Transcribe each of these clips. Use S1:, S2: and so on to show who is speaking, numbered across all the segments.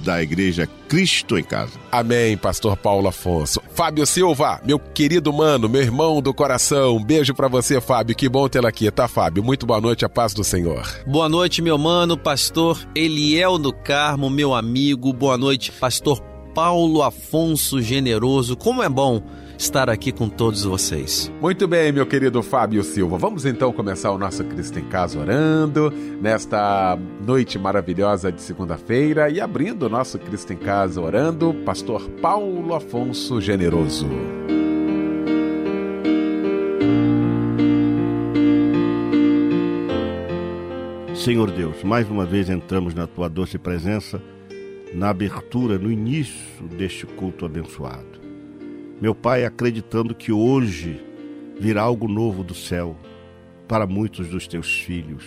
S1: da Igreja Cristo em Casa.
S2: Amém, Pastor Paulo Afonso. Fábio Silva, meu querido mano, meu irmão do coração, um beijo para você, Fábio. Que bom tê-lo aqui, tá, Fábio? Muito boa noite, a paz do Senhor.
S3: Boa noite, meu mano, Pastor Eliel do Carmo, meu amigo. Boa noite, Pastor Paulo Afonso Generoso. Como é bom estar aqui com todos vocês.
S2: Muito bem, meu querido Fábio Silva. Vamos então começar o nosso Cristo em Casa orando nesta noite maravilhosa de segunda-feira e abrindo o nosso Cristo em Casa orando, Pastor Paulo Afonso Generoso.
S1: Senhor Deus, mais uma vez entramos na tua doce presença, na abertura, no início deste culto abençoado. Meu pai acreditando que hoje virá algo novo do céu para muitos dos teus filhos.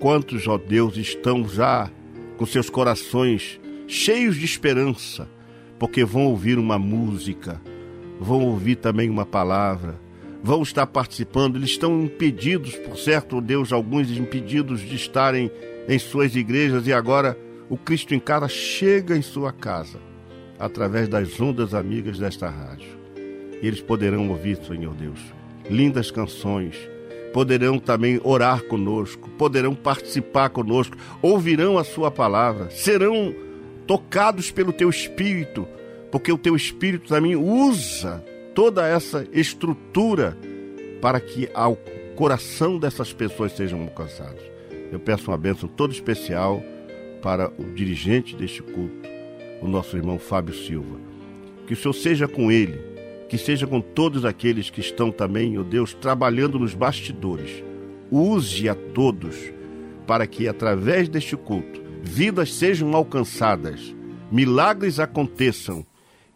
S1: Quantos, ó Deus, estão já com seus corações cheios de esperança, porque vão ouvir uma música, vão ouvir também uma palavra, vão estar participando. Eles estão impedidos, por certo, ó Deus, alguns impedidos de estarem em suas igrejas e agora o Cristo em casa chega em sua casa através das ondas amigas desta rádio. Eles poderão ouvir, Senhor Deus, lindas canções, poderão também orar conosco, poderão participar conosco, ouvirão a Sua palavra, serão tocados pelo Teu Espírito, porque o Teu Espírito também usa toda essa estrutura para que ao coração dessas pessoas sejam alcançados. Eu peço uma bênção toda especial para o dirigente deste culto, o nosso irmão Fábio Silva. Que o Senhor seja com ele, que seja com todos aqueles que estão também, ó Deus, trabalhando nos bastidores. Use a todos para que, através deste culto, vidas sejam alcançadas, milagres aconteçam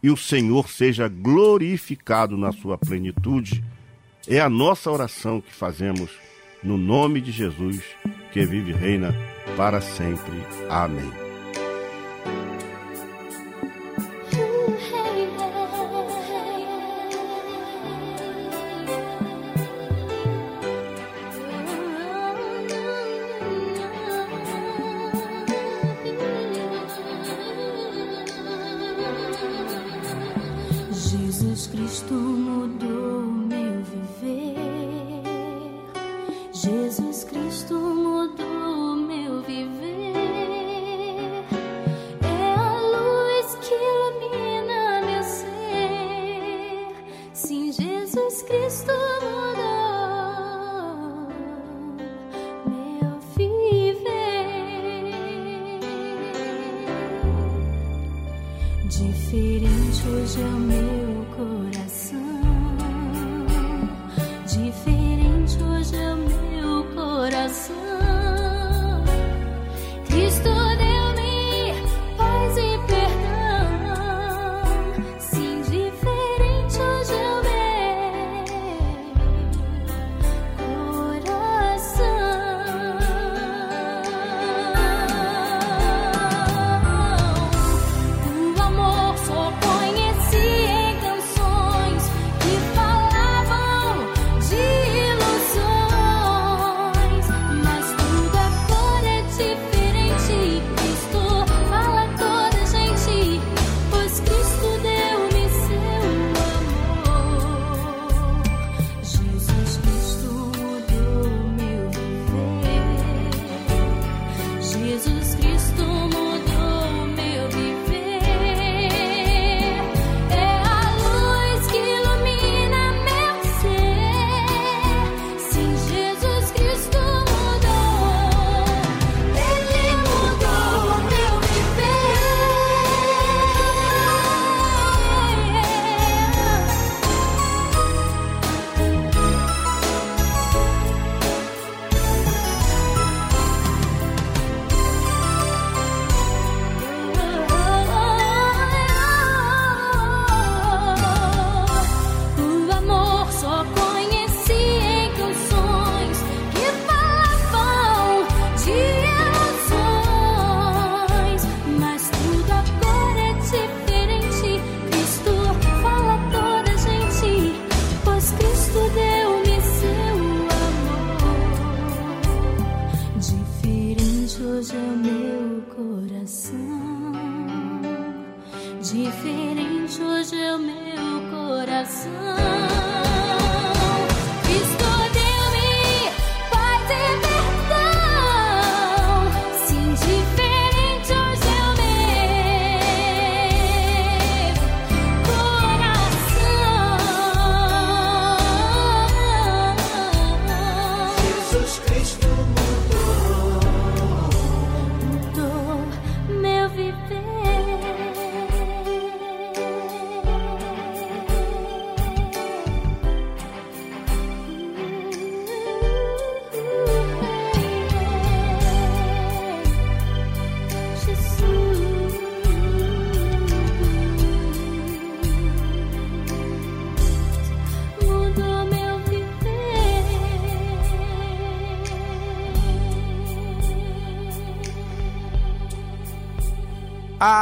S1: e o Senhor seja glorificado na sua plenitude. É a nossa oração que fazemos no nome de Jesus, que vive e reina para sempre. Amém.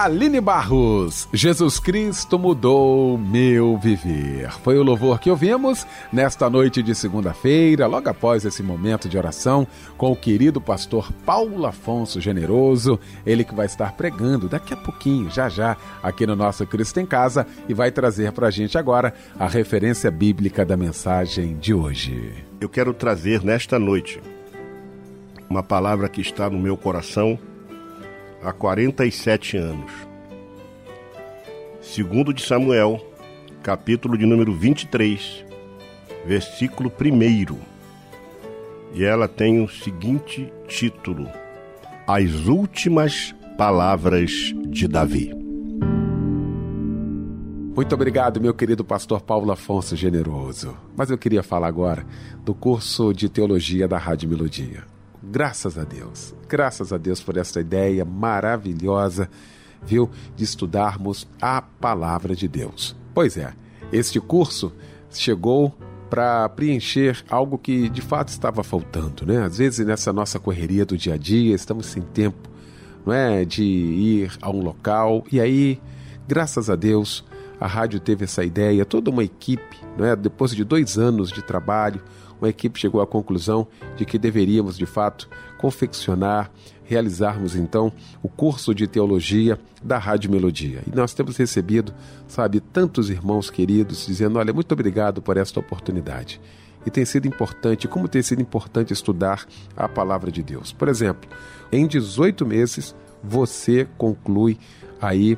S2: Aline Barros, Jesus Cristo mudou meu viver. Foi o louvor que ouvimos nesta noite de segunda-feira, logo após esse momento de oração, com o querido pastor Paulo Afonso Generoso, ele que vai estar pregando daqui a pouquinho, já já, aqui no nosso Cristo em Casa e vai trazer para a gente agora a referência bíblica da mensagem de hoje.
S1: Eu quero trazer nesta noite uma palavra que está no meu coração há 47 anos. Segundo de Samuel, capítulo de número 23, versículo 1. E ela tem o seguinte título: As últimas palavras de Davi.
S2: Muito obrigado, meu querido pastor Paulo Afonso Generoso. Mas eu queria falar agora do curso de teologia da Rádio Melodia. Graças a Deus. Graças a Deus por essa ideia maravilhosa, viu, de estudarmos a palavra de Deus. Pois é, este curso chegou para preencher algo que de fato estava faltando, né? Às vezes nessa nossa correria do dia a dia, estamos sem tempo, não é, de ir a um local e aí, graças a Deus, a rádio teve essa ideia, toda uma equipe, não é? Depois de dois anos de trabalho, uma equipe chegou à conclusão de que deveríamos, de fato, confeccionar, realizarmos então o curso de teologia da Rádio Melodia. E nós temos recebido, sabe, tantos irmãos queridos dizendo: olha, muito obrigado por esta oportunidade. E tem sido importante, como tem sido importante estudar a palavra de Deus. Por exemplo, em 18 meses você conclui aí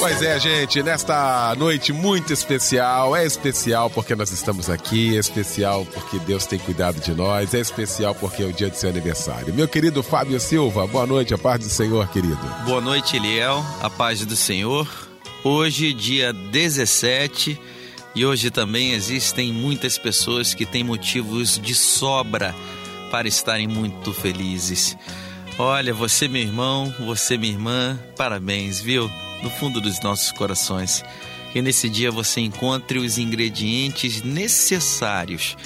S2: Pois é, gente, nesta noite muito especial, é especial porque nós estamos aqui, é especial porque Deus tem cuidado de nós, é especial porque é o dia do seu aniversário. Meu querido Fábio Silva, boa noite, a paz do Senhor, querido.
S3: Boa noite, Eliel, a paz do Senhor. Hoje, dia 17, e hoje também existem muitas pessoas que têm motivos de sobra para estarem muito felizes. Olha, você, meu irmão, você, minha irmã, parabéns, viu? Do fundo dos nossos corações. Que nesse dia você encontre os ingredientes necessários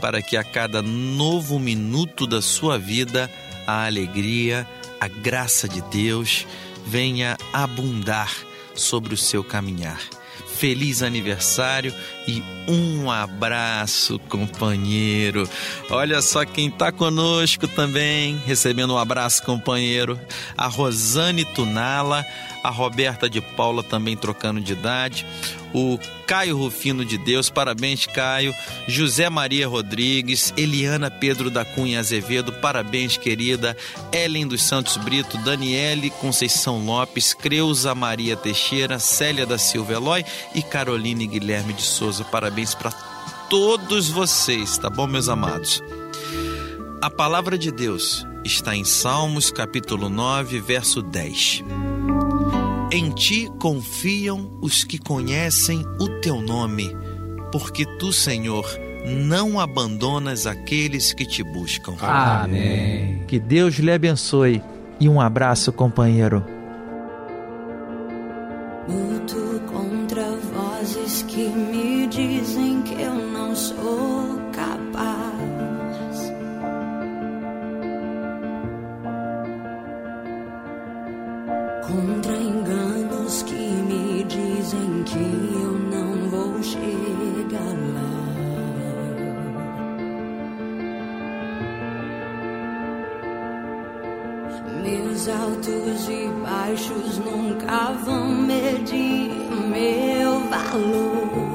S3: para que a cada novo minuto da sua vida a alegria, a graça de Deus venha abundar sobre o seu caminhar. Feliz aniversário e um abraço, companheiro. Olha só quem está conosco também, recebendo um abraço, companheiro. A Rosane Tunala, a Roberta de Paula também trocando de idade, o Caio Rufino de Deus, parabéns Caio, José Maria Rodrigues, Eliana Pedro da Cunha Azevedo, parabéns querida, Ellen dos Santos Brito, Daniele Conceição Lopes, Creuza Maria Teixeira, Célia da Silva Eloy e Caroline Guilherme de Souza, parabéns para todos vocês, tá bom meus amados? A palavra de Deus está em Salmos capítulo 9, verso 10. Em ti confiam os que conhecem o teu nome, porque tu, Senhor, não abandonas aqueles que te buscam.
S4: Amém. Que Deus lhe abençoe e um abraço, companheiro.
S5: Meus altos e baixos nunca vão medir meu valor.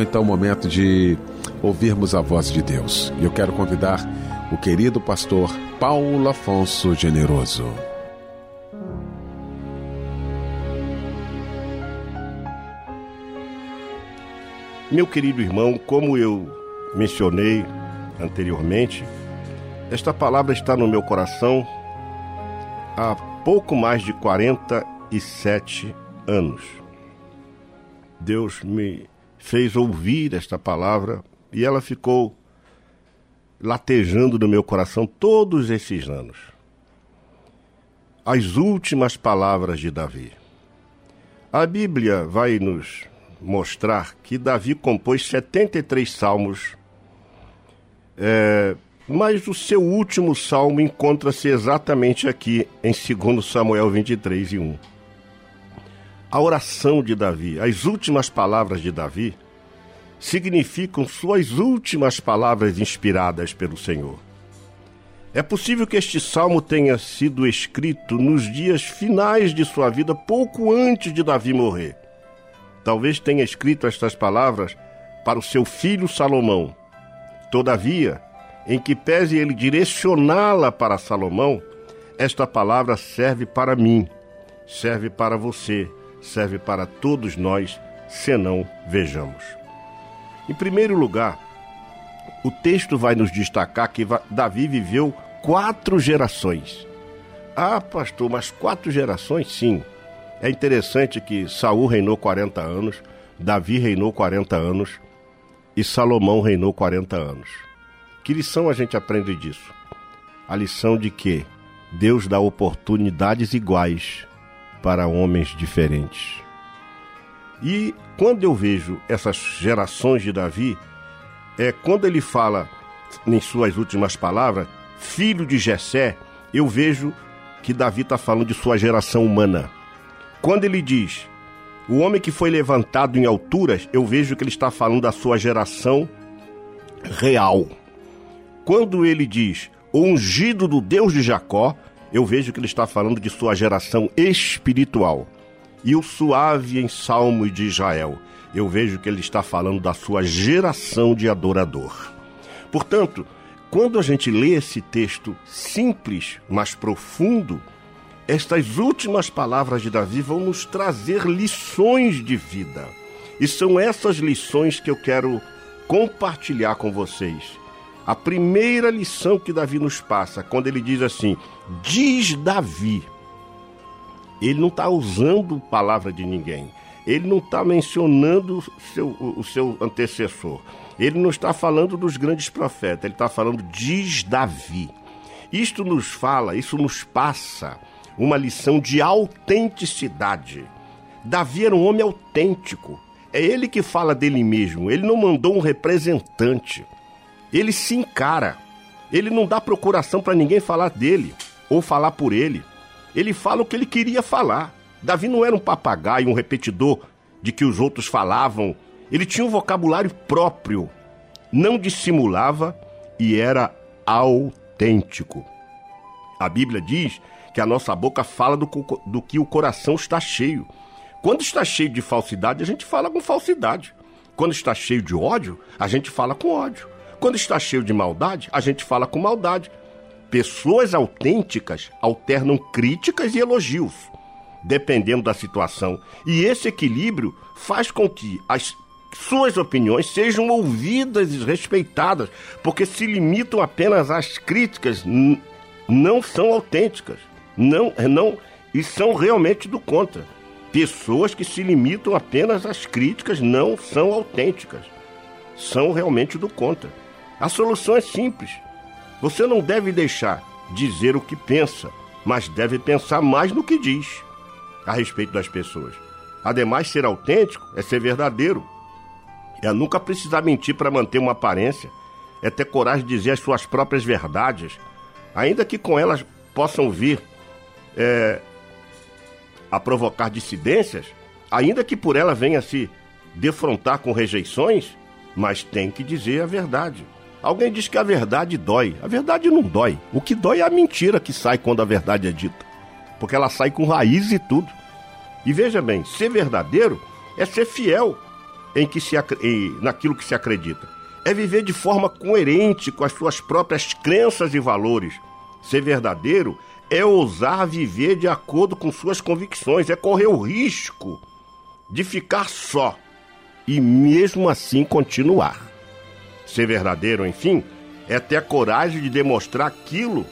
S2: Então o momento de ouvirmos a voz de Deus. E eu quero convidar o querido pastor Paulo Afonso Generoso.
S1: Meu querido irmão, como eu mencionei anteriormente, esta palavra está no meu coração há pouco mais de 47 anos. Deus me fez ouvir esta palavra e ela ficou latejando no meu coração todos esses anos. As últimas palavras de Davi. A Bíblia vai nos mostrar que Davi compôs 73 salmos, é, mas o seu último salmo encontra-se exatamente aqui em 2 Samuel 23 e 1. A oração de Davi, as últimas palavras de Davi, significam suas últimas palavras inspiradas pelo Senhor. É possível que este salmo tenha sido escrito nos dias finais de sua vida, pouco antes de Davi morrer. Talvez tenha escrito estas palavras para o seu filho Salomão. Todavia, em que pese ele direcioná-la para Salomão, esta palavra serve para mim, serve para você, serve para todos nós, senão vejamos. Em primeiro lugar, o texto vai nos destacar que Davi viveu quatro gerações. Ah, pastor, mas quatro gerações? Sim. É interessante que Saul reinou 40 anos, Davi reinou 40 anos e Salomão reinou 40 anos. Que lição a gente aprende disso? A lição de que Deus dá oportunidades iguais para homens diferentes. E quando eu vejo essas gerações de Davi, é quando ele fala em suas últimas palavras, filho de Jessé, eu vejo que Davi está falando de sua geração humana. Quando ele diz o homem que foi levantado em alturas, eu vejo que ele está falando da sua geração real. Quando ele diz o ungido do Deus de Jacó, eu vejo que ele está falando de sua geração espiritual. E o suave em salmo de Israel, eu vejo que ele está falando da sua geração de adorador. Portanto, quando a gente lê esse texto simples, mas profundo, estas últimas palavras de Davi vão nos trazer lições de vida. E são essas lições que eu quero compartilhar com vocês. A primeira lição que Davi nos passa, quando ele diz assim: diz Davi. Ele não está usando palavra de ninguém. Ele não está mencionando o seu, o seu antecessor. Ele não está falando dos grandes profetas. Ele está falando diz Davi. Isto nos fala, isso nos passa uma lição de autenticidade. Davi era um homem autêntico. É ele que fala dele mesmo. Ele não mandou um representante. Ele se encara. Ele não dá procuração para ninguém falar dele ou falar por ele. Ele fala o que ele queria falar. Davi não era um papagaio, um repetidor de que os outros falavam. Ele tinha um vocabulário próprio, não dissimulava e era autêntico. A Bíblia diz que a nossa boca fala do, do que o coração está cheio. Quando está cheio de falsidade, a gente fala com falsidade. Quando está cheio de ódio, a gente fala com ódio. Quando está cheio de maldade, a gente fala com maldade. Pessoas autênticas alternam críticas e elogios, dependendo da situação. E esse equilíbrio faz com que as suas opiniões sejam ouvidas e respeitadas, porque se limitam apenas às críticas, não são autênticas. Não, não, e são realmente do contra. Pessoas que se limitam apenas às críticas não são autênticas. São realmente do contra. A solução é simples. Você não deve deixar dizer o que pensa, mas deve pensar mais no que diz a respeito das pessoas. Ademais, ser autêntico é ser verdadeiro. É nunca precisar mentir para manter uma aparência. É ter coragem de dizer as suas próprias verdades, ainda que com elas possam vir é, a provocar dissidências, ainda que por ela venha se defrontar com rejeições, mas tem que dizer a verdade. Alguém diz que a verdade dói. A verdade não dói. O que dói é a mentira que sai quando a verdade é dita. Porque ela sai com raiz e tudo. E veja bem, ser verdadeiro é ser fiel. em que se, em- naquilo que se acredita. É viver de forma coerente com as suas próprias crenças e valores. Ser verdadeiro é ousar viver de acordo com suas convicções, é correr o risco de ficar só e mesmo assim continuar. Ser verdadeiro, enfim, é ter a coragem de demonstrar aquilo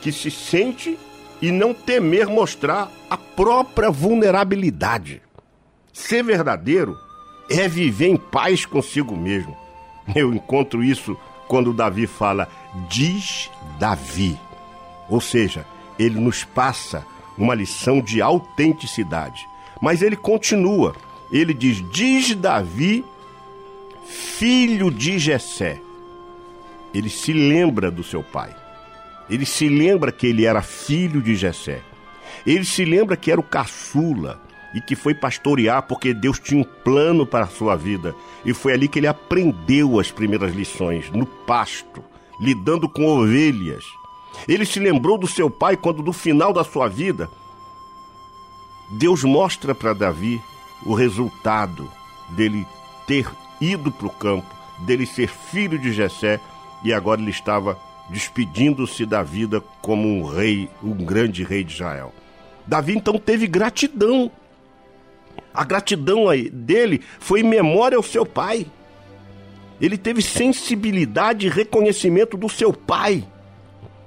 S1: que se sente e não temer mostrar a própria vulnerabilidade. Ser verdadeiro é viver em paz consigo mesmo. Eu encontro isso quando Davi fala, diz Davi. Ou seja, ele nos passa uma lição de autenticidade. Mas ele continua, ele diz, diz Davi, filho de Jessé. Ele se lembra do seu pai. Ele se lembra que ele era filho de Jessé. Ele se lembra que era o caçula e que foi pastorear porque Deus tinha um plano para a sua vida. E foi ali que ele aprendeu as primeiras lições, no pasto, lidando com ovelhas. Ele se lembrou do seu pai quando, no final da sua vida, Deus mostra para Davi o resultado dele ter ido para o campo, dele ser filho de Jessé e agora ele estava despedindo-se da vida como um rei, um grande rei de Israel. Davi então teve gratidão. A gratidão dele foi em memória ao seu pai. Ele teve sensibilidade e reconhecimento do seu pai.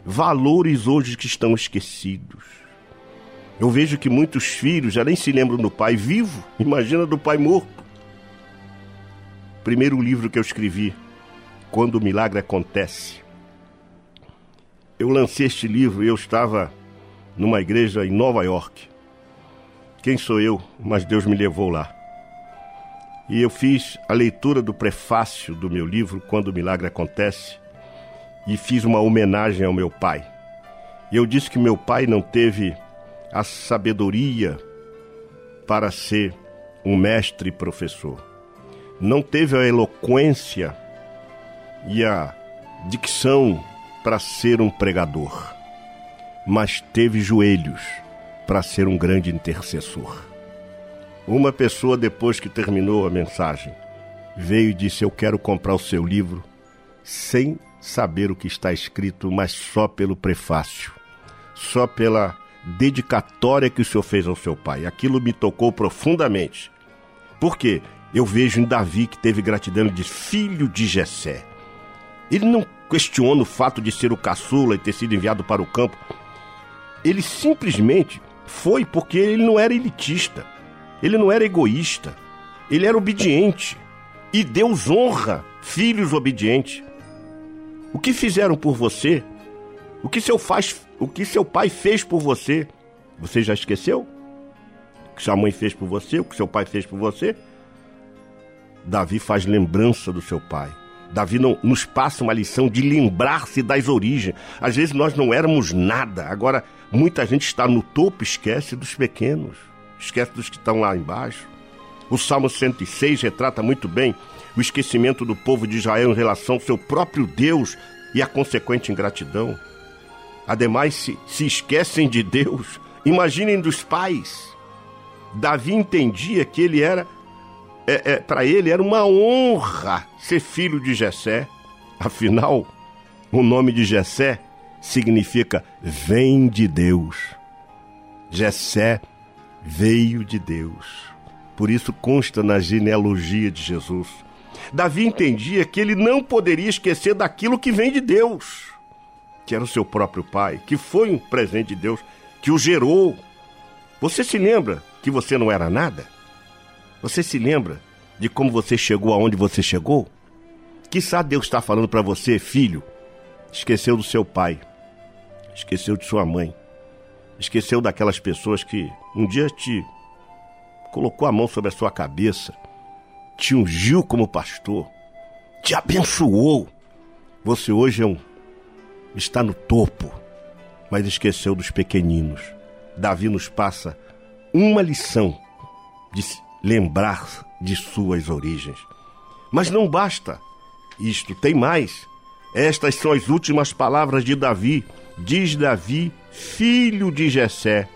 S1: Valores hoje que estão esquecidos. Eu vejo que muitos filhos já nem se lembram do pai vivo, imagina do pai morto. Primeiro livro que eu escrevi, Quando o Milagre Acontece. Eu lancei este livro e eu estava numa igreja em Nova York. Quem sou eu? Mas Deus me levou lá. E eu fiz a leitura do prefácio do meu livro, Quando o Milagre Acontece, e fiz uma homenagem ao meu pai. E eu disse que meu pai não teve a sabedoria para ser um mestre e professor. Não teve a eloquência e a dicção para ser um pregador, mas teve joelhos para ser um grande intercessor. Uma pessoa, depois que terminou a mensagem, veio e disse: Eu quero comprar o seu livro sem saber o que está escrito, mas só pelo prefácio, só pela dedicatória que o senhor fez ao seu pai. Aquilo me tocou profundamente. Por quê? Eu vejo em Davi que teve gratidão de filho de Jessé. Ele não questiona o fato de ser o caçula e ter sido enviado para o campo. Ele simplesmente foi porque ele não era elitista. Ele não era egoísta. Ele era obediente. E Deus honra filhos obedientes. O que fizeram por você? O que seu, faz, o que seu pai fez por você? Você já esqueceu? O que sua mãe fez por você? O que seu pai fez por você? Davi faz lembrança do seu pai. Davi não, nos passa uma lição de lembrar-se das origens. Às vezes nós não éramos nada. Agora, muita gente está no topo, esquece dos pequenos, esquece dos que estão lá embaixo. O Salmo 106 retrata muito bem o esquecimento do povo de Israel em relação ao seu próprio Deus e a consequente ingratidão. Ademais, se, se esquecem de Deus, imaginem dos pais. Davi entendia que ele era é, é, para ele era uma honra ser filho de Jessé. Afinal, o nome de Jessé significa vem de Deus. Jessé veio de Deus. Por isso consta na genealogia de Jesus. Davi entendia que ele não poderia esquecer daquilo que vem de Deus, que era o seu próprio pai, que foi um presente de Deus, que o gerou. Você se lembra que você não era nada? Você se lembra de como você chegou aonde você chegou? Quizá Deus está falando para você, filho, esqueceu do seu pai, esqueceu de sua mãe, esqueceu daquelas pessoas que um dia te colocou a mão sobre a sua cabeça, te ungiu como pastor, te abençoou. Você hoje é um, está no topo, mas esqueceu dos pequeninos. Davi nos passa uma lição de lembrar de suas origens. Mas não basta isto, tem mais. Estas são as últimas palavras de Davi. Diz Davi, filho de Jessé.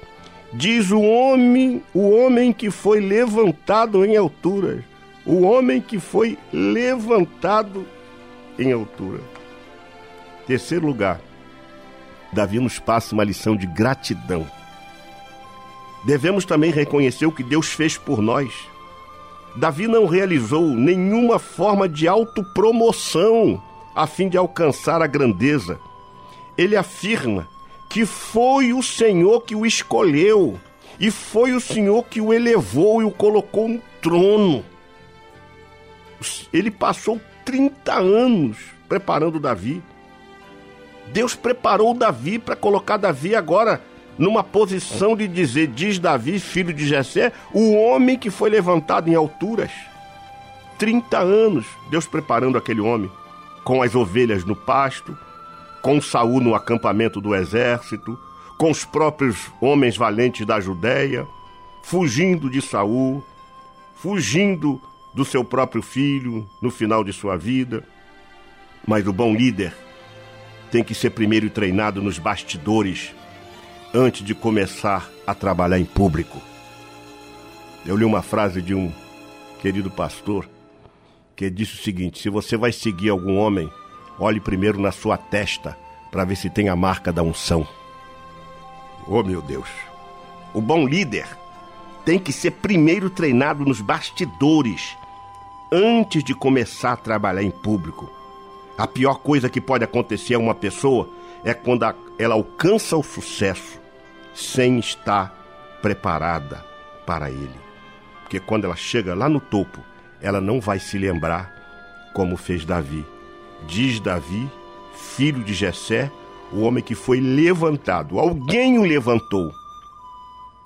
S1: Diz o homem, o homem que foi levantado em alturas. o homem que foi levantado em altura. Terceiro lugar, Davi nos passa uma lição de gratidão. Devemos também reconhecer o que Deus fez por nós. Davi não realizou nenhuma forma de autopromoção a fim de alcançar a grandeza. Ele afirma que foi o Senhor que o escolheu e foi o Senhor que o elevou e o colocou no trono. Ele passou 30 anos preparando Davi. Deus preparou Davi para colocar Davi agora numa posição de dizer, diz Davi, filho de Jessé, o homem que foi levantado em alturas. 30 anos Deus preparando aquele homem, com as ovelhas no pasto, com Saul no acampamento do exército, com os próprios homens valentes da Judéia, fugindo de Saul, fugindo do seu próprio filho no final de sua vida. Mas o bom líder tem que ser primeiro treinado nos bastidores antes de começar a trabalhar em público. Eu li uma frase de um querido pastor que disse o seguinte: se você vai seguir algum homem, olhe primeiro na sua testa para ver se tem a marca da unção. Oh meu Deus! O bom líder tem que ser primeiro treinado nos bastidores antes de começar a trabalhar em público. A pior coisa que pode acontecer a uma pessoa é quando ela alcança o sucesso sem estar preparada para ele. Porque quando ela chega lá no topo, ela não vai se lembrar como fez Davi. Diz Davi, filho de Jessé, o homem que foi levantado. Alguém o levantou.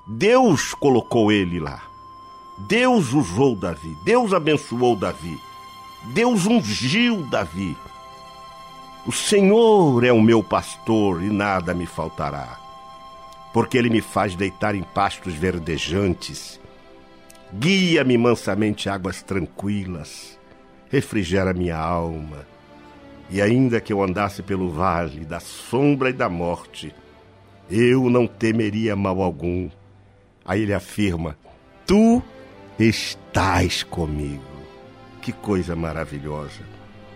S1: Deus colocou ele lá. Deus usou Davi. Deus abençoou Davi. Deus ungiu Davi. O Senhor é o meu pastor e nada me faltará porque ele me faz deitar em pastos verdejantes. Guia-me mansamente águas tranquilas, refrigera minha alma. E ainda que eu andasse pelo vale da sombra e da morte, eu não temeria mal algum. Aí ele afirma: Tu estás comigo. Que coisa maravilhosa.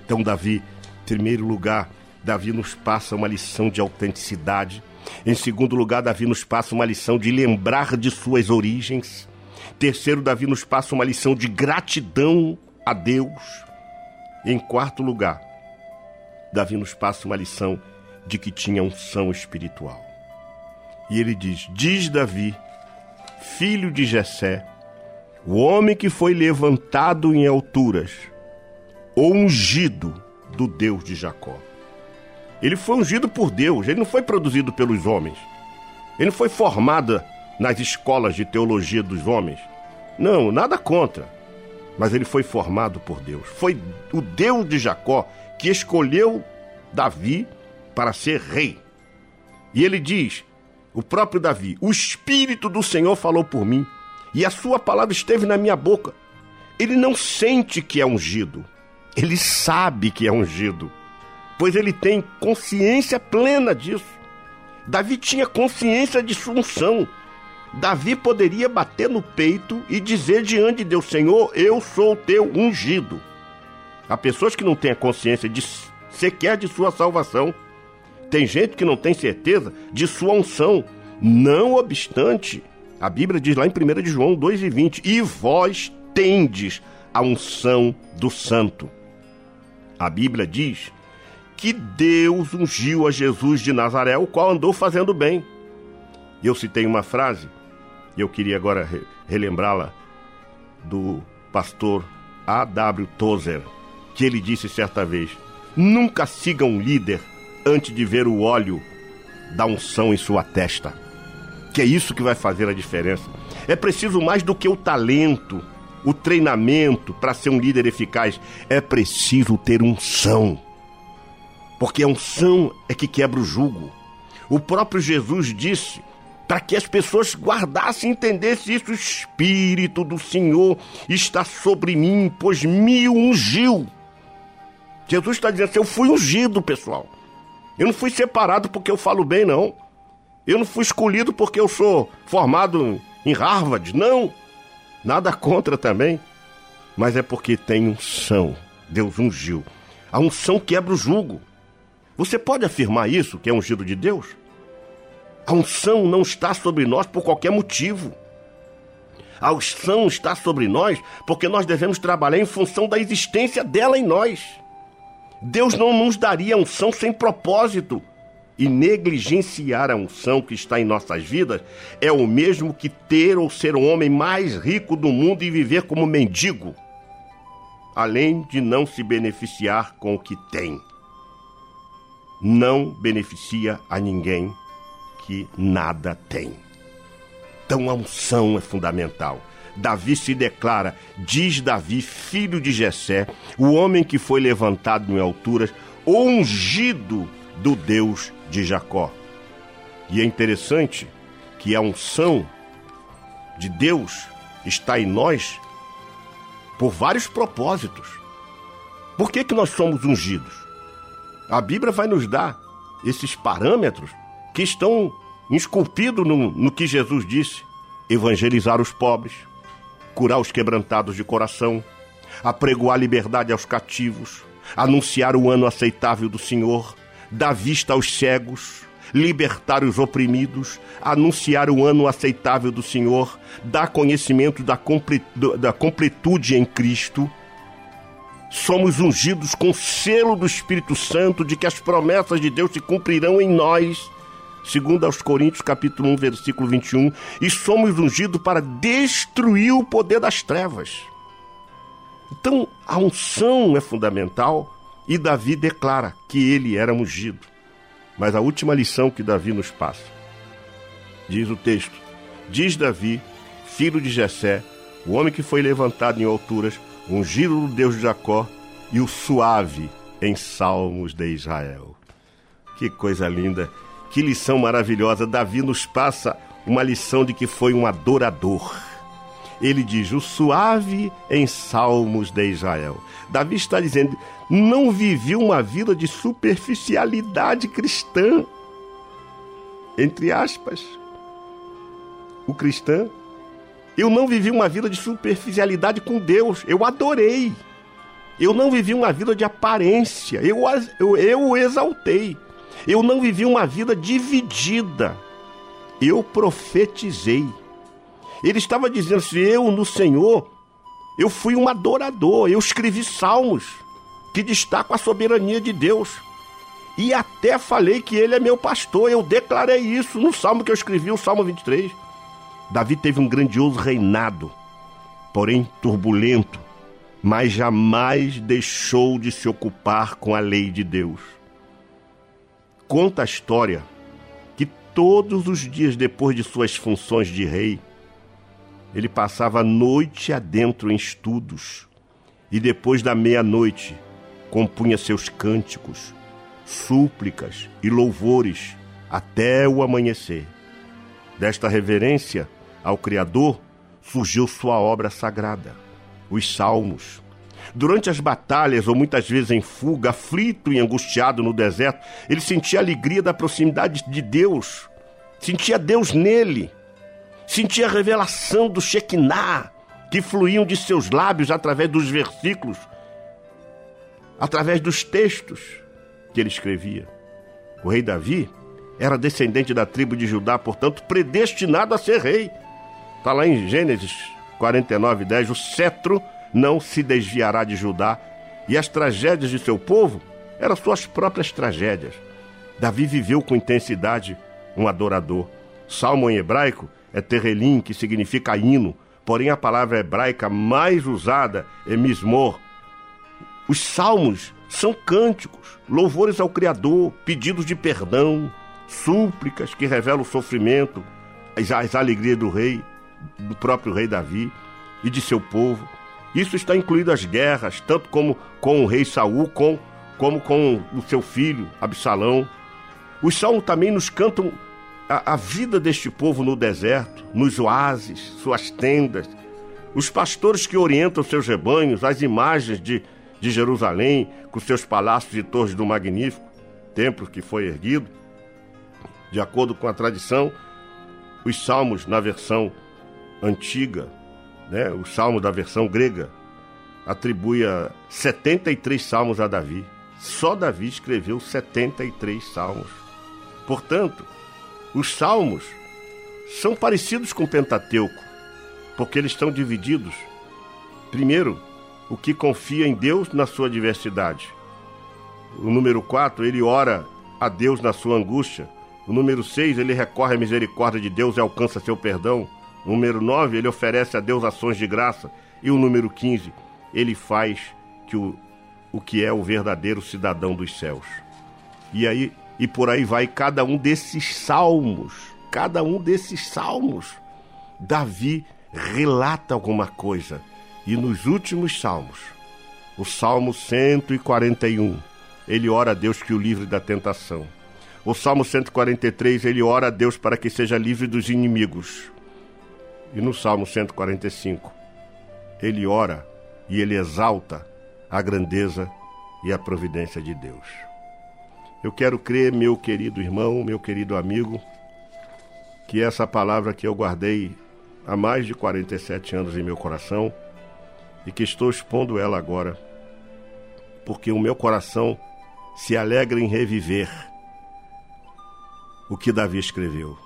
S1: Então, Davi, em primeiro lugar, Davi nos passa uma lição de autenticidade em segundo lugar, Davi nos passa uma lição de lembrar de suas origens. Terceiro, Davi nos passa uma lição de gratidão a Deus. Em quarto lugar, Davi nos passa uma lição de que tinha unção espiritual. E ele diz: Diz Davi, filho de Jessé, o homem que foi levantado em alturas, ungido do Deus de Jacó. Ele foi ungido por Deus, ele não foi produzido pelos homens. Ele não foi formado nas escolas de teologia dos homens. Não, nada contra. Mas ele foi formado por Deus. Foi o Deus de Jacó que escolheu Davi para ser rei. E ele diz, o próprio Davi: O Espírito do Senhor falou por mim, e a sua palavra esteve na minha boca. Ele não sente que é ungido, ele sabe que é ungido pois ele tem consciência plena disso. Davi tinha consciência de sua unção. Davi poderia bater no peito e dizer diante de Deus: Senhor, eu sou teu ungido. Há pessoas que não têm a consciência de sequer de sua salvação. Tem gente que não tem certeza de sua unção. Não obstante, a Bíblia diz lá em 1 de João 2,20: E vós tendes a unção do santo. A Bíblia diz que Deus ungiu a Jesus de Nazaré, o qual andou fazendo bem. Eu citei uma frase, e eu queria agora re relembrá-la, do pastor A.W. Tozer, que ele disse certa vez: Nunca siga um líder antes de ver o óleo da unção em sua testa. Que é isso que vai fazer a diferença. É preciso mais do que o talento, o treinamento para ser um líder eficaz. É preciso ter unção porque a unção é que quebra o jugo. O próprio Jesus disse para que as pessoas guardassem e entendessem isso: o Espírito do Senhor está sobre mim, pois me ungiu. Jesus está dizendo assim: eu fui ungido, pessoal. Eu não fui separado porque eu falo bem, não. Eu não fui escolhido porque eu sou formado em Harvard, não. Nada contra também. mas é porque tem unção. Deus ungiu. A unção quebra o jugo. Você pode afirmar isso, que é ungido de Deus? A unção não está sobre nós por qualquer motivo. A unção está sobre nós porque nós devemos trabalhar em função da existência dela em nós. Deus não nos daria unção sem propósito. E negligenciar a unção que está em nossas vidas é o mesmo que ter ou ser o homem mais rico do mundo e viver como mendigo, além de não se beneficiar com o que tem. Não beneficia a ninguém que nada tem. Então a unção é fundamental. Davi se declara, diz Davi, filho de Jessé, o homem que foi levantado em alturas, ungido do Deus de Jacó. E é interessante que a unção de Deus está em nós por vários propósitos. Por que, que nós somos ungidos? A Bíblia vai nos dar esses parâmetros que estão esculpidos no, no que Jesus disse: evangelizar os pobres, curar os quebrantados de coração, apregoar liberdade aos cativos, anunciar o ano aceitável do Senhor, dar vista aos cegos, libertar os oprimidos, anunciar o ano aceitável do Senhor, dar conhecimento da, completude em Cristo. Somos ungidos com selo do Espírito Santo de que as promessas de Deus se cumprirão em nós segundo aos Coríntios capítulo 1, versículo 21, e somos ungidos para destruir o poder das trevas. Então, a unção é fundamental e Davi declara que ele era ungido. Mas a última lição que Davi nos passa, diz o texto: Diz Davi, filho de Jessé, o homem que foi levantado em alturas, ungido do Deus de Jacó e o suave em salmos de Israel. Que coisa linda! Que lição maravilhosa! Davi nos passa uma lição de que foi um adorador. Ele diz: o suave em salmos de Israel. Davi está dizendo: não vivi uma vida de superficialidade cristã. Entre aspas. O cristão. Eu não vivi uma vida de superficialidade com Deus. Eu adorei. Eu não vivi uma vida de aparência. Eu, eu, eu o exaltei. Eu não vivi uma vida dividida. Eu profetizei. Ele estava dizendo assim: eu no Senhor, eu fui um adorador. Eu escrevi salmos que destacam a soberania de Deus. E até falei que ele é meu pastor. Eu declarei isso no salmo que eu escrevi, o Salmo 23. Davi teve um grandioso reinado, porém turbulento, mas jamais deixou de se ocupar com a lei de Deus conta a história que todos os dias depois de suas funções de rei, ele passava a noite adentro em estudos e depois da meia-noite compunha seus cânticos, súplicas e louvores até o amanhecer. Desta reverência ao Criador surgiu sua obra sagrada, os Salmos, Durante as batalhas, ou muitas vezes em fuga, aflito e angustiado no deserto, ele sentia a alegria da proximidade de Deus, sentia Deus nele, sentia a revelação do Shekinah que fluíam de seus lábios através dos versículos, através dos textos que ele escrevia. O rei Davi era descendente da tribo de Judá, portanto, predestinado a ser rei. Está lá em Gênesis 49, 10, o cetro não se desviará de Judá, e as tragédias de seu povo eram suas próprias tragédias. Davi viveu com intensidade um adorador. Salmo em hebraico é terrelim, que significa hino, porém a palavra hebraica mais usada é mismor. Os salmos são cânticos, louvores ao Criador, pedidos de perdão, súplicas que revelam o sofrimento, as, as alegrias do rei, do próprio rei Davi e de seu povo. Isso está incluído as guerras, tanto como com o rei Saul, com, como com o seu filho Absalão. Os salmos também nos cantam a, a vida deste povo no deserto, nos oásis, suas tendas, os pastores que orientam seus rebanhos, as imagens de, de Jerusalém, com seus palácios e torres do magnífico templo que foi erguido. De acordo com a tradição, os salmos na versão antiga né, o salmo da versão grega, atribui a 73 salmos a Davi. Só Davi escreveu 73 salmos. Portanto, os salmos são parecidos com o Pentateuco, porque eles estão divididos. Primeiro, o que confia em Deus na sua diversidade. O número 4, ele ora a Deus na sua angústia. O número 6, ele recorre à misericórdia de Deus e alcança seu perdão. Número 9, ele oferece a Deus ações de graça. E o número 15, ele faz que o, o que é o verdadeiro cidadão dos céus. E aí e por aí vai cada um desses salmos, cada um desses salmos. Davi relata alguma coisa. E nos últimos salmos, o Salmo 141, ele ora a Deus que o livre da tentação. O Salmo 143, ele ora a Deus para que seja livre dos inimigos. E no Salmo 145, ele ora e ele exalta a grandeza e a providência de Deus. Eu quero crer, meu querido irmão, meu querido amigo, que essa palavra que eu guardei há mais de 47 anos em meu coração e que estou expondo ela agora, porque o meu coração se alegra em reviver o que Davi escreveu,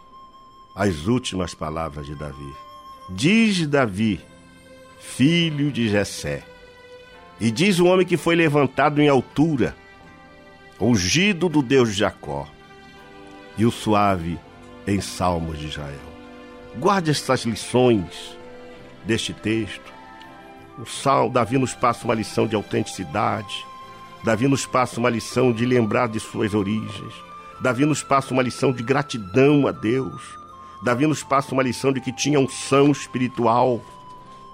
S1: as últimas palavras de Davi. Diz Davi, filho de Jessé, e diz o homem que foi levantado em altura, ungido do Deus de Jacó, e o suave em salmos de Israel. Guarde estas lições deste texto. O Salmo, Davi nos passa uma lição de autenticidade. Davi nos passa uma lição de lembrar de suas origens. Davi nos passa uma lição de gratidão a Deus. Davi nos passa uma lição de que tinha unção espiritual.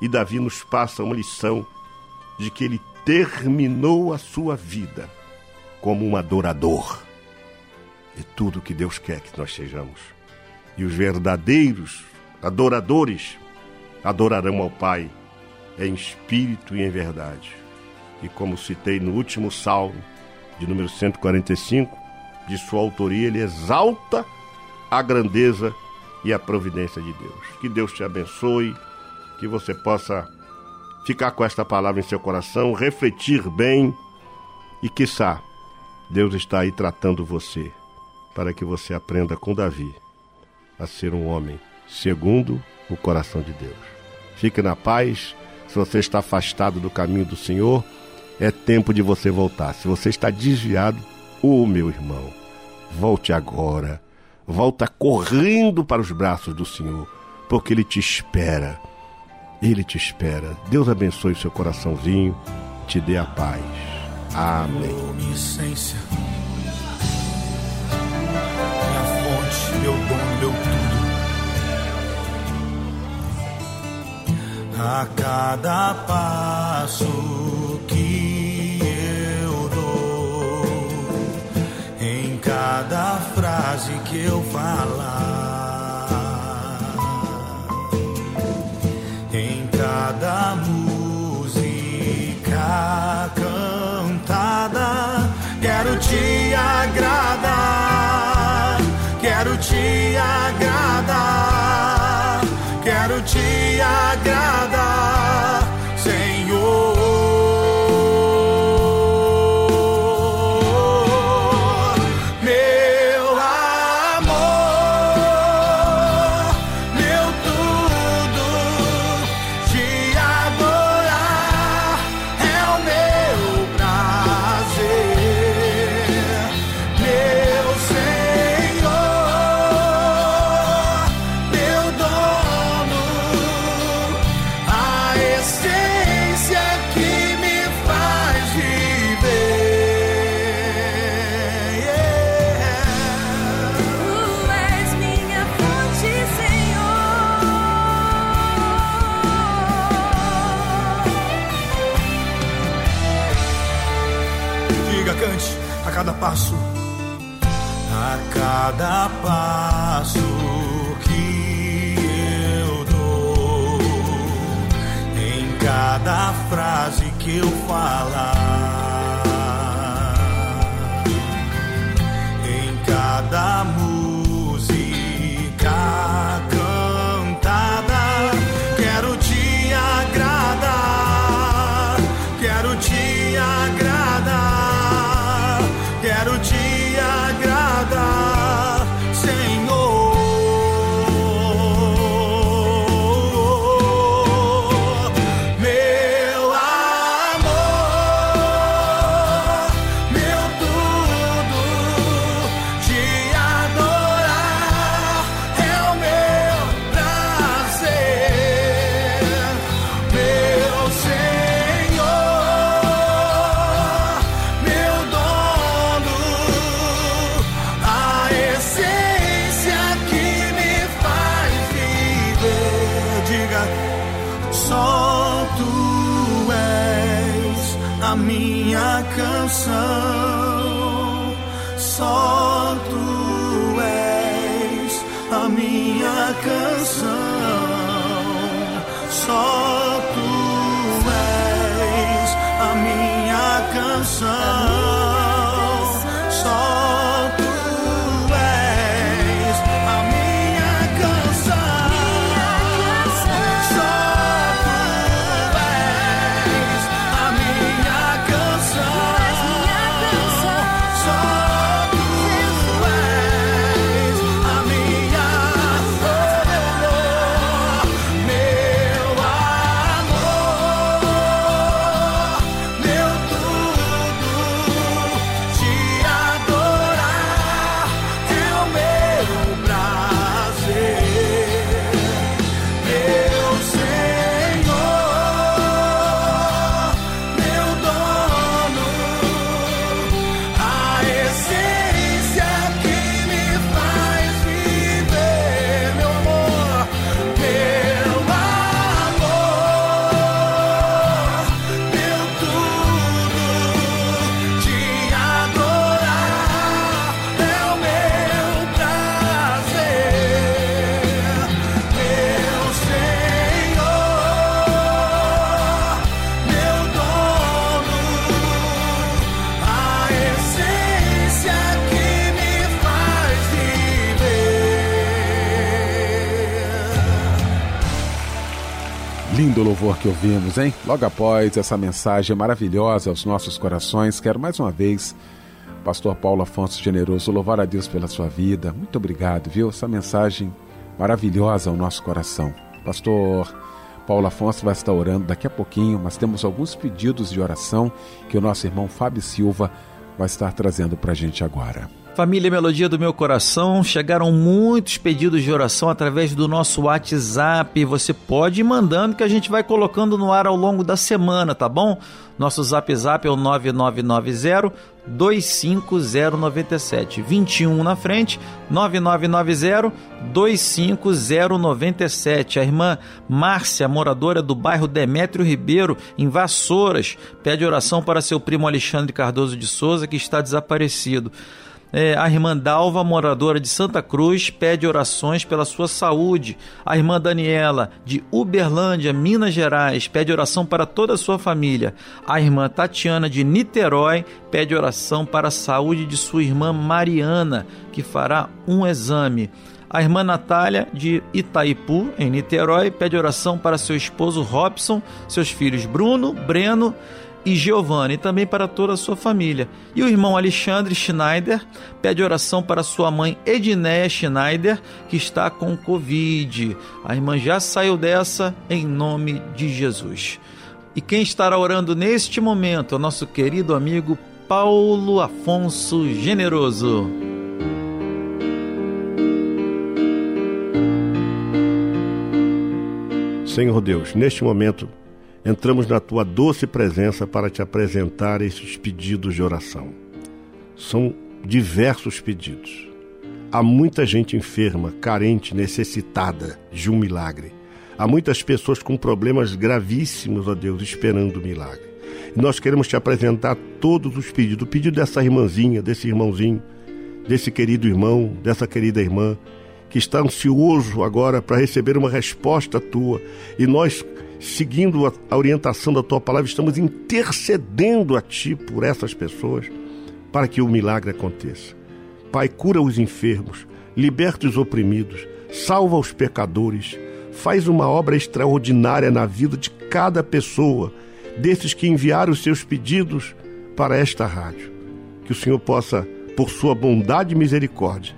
S1: E Davi nos passa uma lição de que ele terminou a sua vida como um adorador. E tudo que Deus quer que nós sejamos. E os verdadeiros adoradores adorarão ao Pai em espírito e em verdade. E como citei no último salmo, de número 145, de sua autoria, ele exalta a grandeza e a providência de Deus. Que Deus te abençoe, que você possa ficar com esta palavra em seu coração, refletir bem e, quiçá, Deus está aí tratando você para que você aprenda com Davi a ser um homem segundo o coração de Deus. Fique na paz. Se você está afastado do caminho do Senhor, é tempo de você voltar. Se você está desviado, ô oh, meu irmão, volte agora. Volta correndo para os braços do Senhor, porque Ele te espera. Ele te espera. Deus abençoe seu coraçãozinho, te dê a paz. Amém.
S6: Essência, minha fonte, meu dom, meu tudo. A cada passo cada frase que eu falar, em cada música cantada, quero te agradar, quero te agradar,
S2: Lindo louvor que ouvimos, hein? Logo após essa mensagem maravilhosa aos nossos corações, quero mais uma vez, Pastor Paulo Afonso Generoso, louvar a Deus pela sua vida. Muito obrigado, viu? Essa mensagem maravilhosa ao nosso coração. Pastor Paulo Afonso vai estar orando daqui a pouquinho, mas temos alguns pedidos de oração que o nosso irmão Fábio Silva vai estar trazendo para a gente agora.
S3: Família Melodia do Meu Coração, chegaram muitos pedidos de oração através do nosso WhatsApp. Você pode ir mandando que a gente vai colocando no ar ao longo da semana, tá bom? Nosso Zap Zap é o 9990 25097. 21 na frente, 9990 25097. A irmã Márcia, moradora do bairro Demétrio Ribeiro, em Vassouras, pede oração para seu primo Alexandre Cardoso de Souza, que está desaparecido. É, a irmã Dalva, moradora de Santa Cruz, pede orações pela sua saúde. A irmã Daniela, de Uberlândia, Minas Gerais, pede oração para toda a sua família. A irmã Tatiana, de Niterói, pede oração para a saúde de sua irmã Mariana, que fará um exame. A irmã Natália, de Itaipu, em Niterói, pede oração para seu esposo Robson, seus filhos Bruno, Breno e Giovanni, e também para toda a sua família. E o irmão Alexandre Schneider pede oração para sua mãe Edneia Schneider, que está com Covid. A irmã já saiu dessa em nome de Jesus. E quem estará orando neste momento é o nosso querido amigo Paulo Afonso Generoso.
S1: Senhor Deus, neste momento entramos na tua doce presença para te apresentar esses pedidos de oração. São diversos pedidos. Há muita gente enferma, carente, necessitada de um milagre. Há muitas pessoas com problemas gravíssimos, ó Deus, esperando o milagre. E nós queremos te apresentar todos os pedidos. O pedido dessa irmãzinha, desse irmãozinho, desse querido irmão, dessa querida irmã, que está ansioso agora para receber uma resposta tua. E nós, seguindo a, a orientação da tua palavra, estamos intercedendo a ti por essas pessoas para que o milagre aconteça. Pai, cura os enfermos, liberta os oprimidos, salva os pecadores, faz uma obra extraordinária na vida de cada pessoa, desses que enviaram os seus pedidos para esta rádio. Que o Senhor possa, por sua bondade e misericórdia,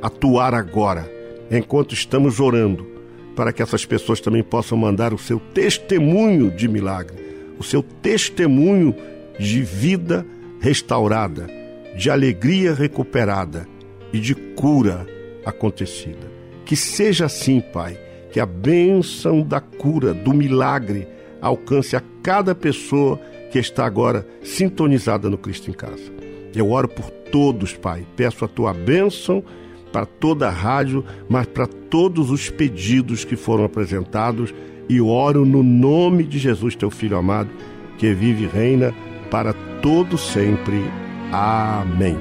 S1: atuar agora, enquanto estamos orando, para que essas pessoas também possam mandar o seu testemunho de milagre, o seu testemunho de vida restaurada, de alegria recuperada e de cura acontecida. Que seja assim, Pai, que a bênção da cura, do milagre, alcance a cada pessoa que está agora sintonizada no Cristo em Casa. Eu oro por todos, Pai. Peço a tua bênção para toda a rádio, mas para todos os pedidos que foram apresentados e oro no nome de Jesus, teu filho amado, que vive e reina para todo sempre. Amém.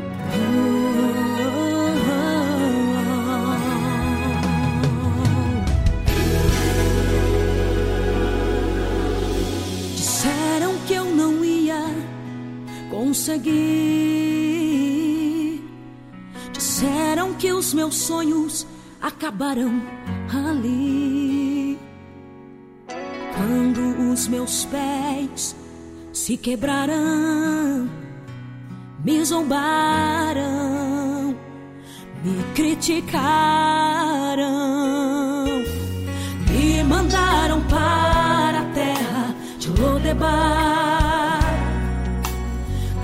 S5: Que os meus sonhos acabarão ali. Quando os meus pés se quebrarão, me zombaram, me criticaram, me mandaram para a terra de Lodebar,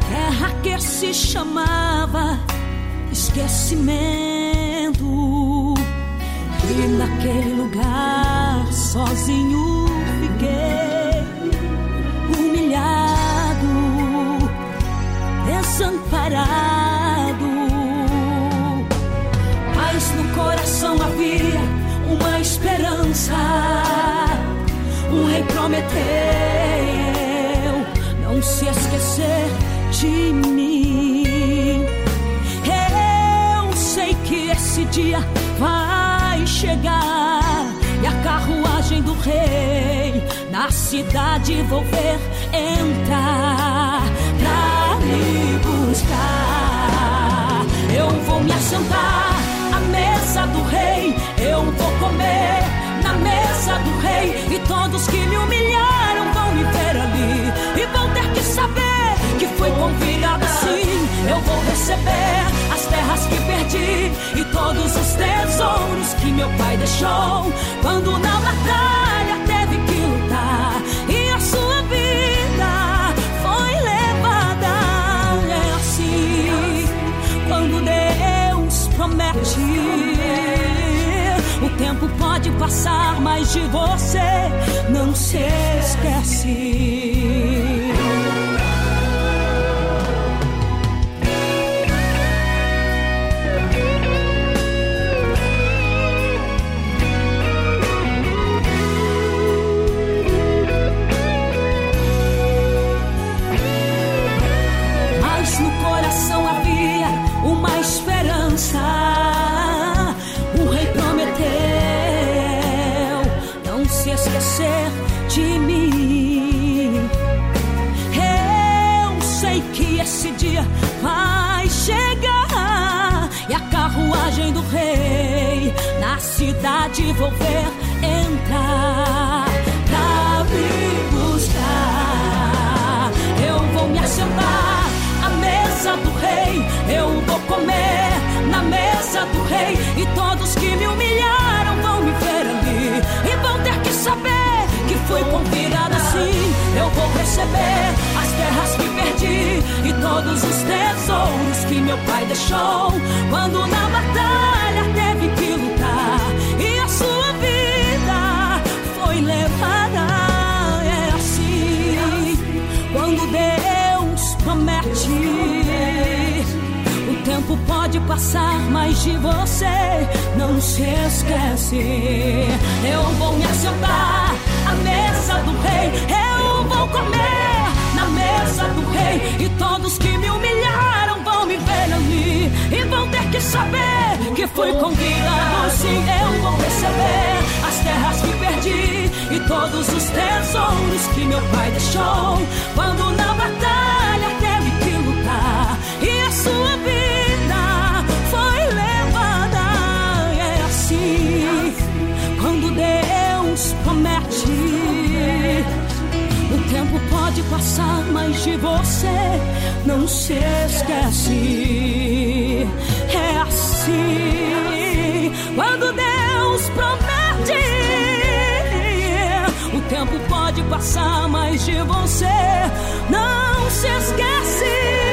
S5: terra que se chamava esquecimento. E naquele lugar sozinho fiquei, humilhado, desamparado. Mas no coração havia uma esperança. O rei prometeu não se esquecer de mim. Dia vai chegar e a carruagem do rei na cidade vou ver entrar pra me buscar. Eu vou me assentar à mesa do rei, eu vou comer na mesa do rei e todos que me humilharam vão me ver ali e vão ter que saber que fui convidado assim. Eu vou receber terras que perdi e todos os tesouros que meu pai deixou quando na batalha teve que lutar e a sua vida foi levada. É assim quando Deus promete. O tempo pode passar, mas de você não se esquece. Cidade vou ver entrar pra me buscar. Eu vou me assentar à mesa do rei, eu vou comer na mesa do rei e todos que me humilharam vão me ver ali e vão ter que saber que fui convidado assim. Eu vou receber as terras que perdi e todos os tesouros que meu pai deixou quando na batalha teve que levada. É assim quando Deus promete. O tempo pode passar, mas de você não se esquece. Eu vou me assentar à mesa do rei, eu vou comer na mesa do rei. E todos que me humilharam vão me ver ali e vão ter que saber que fui convidado. Todos os tesouros que meu pai deixou quando na batalha teve que lutar e a sua vida foi levada. É assim quando Deus promete. O tempo pode passar, mas de você não se esquece. É assim quando Deus promete. Tempo pode passar, mas de você não se esquece.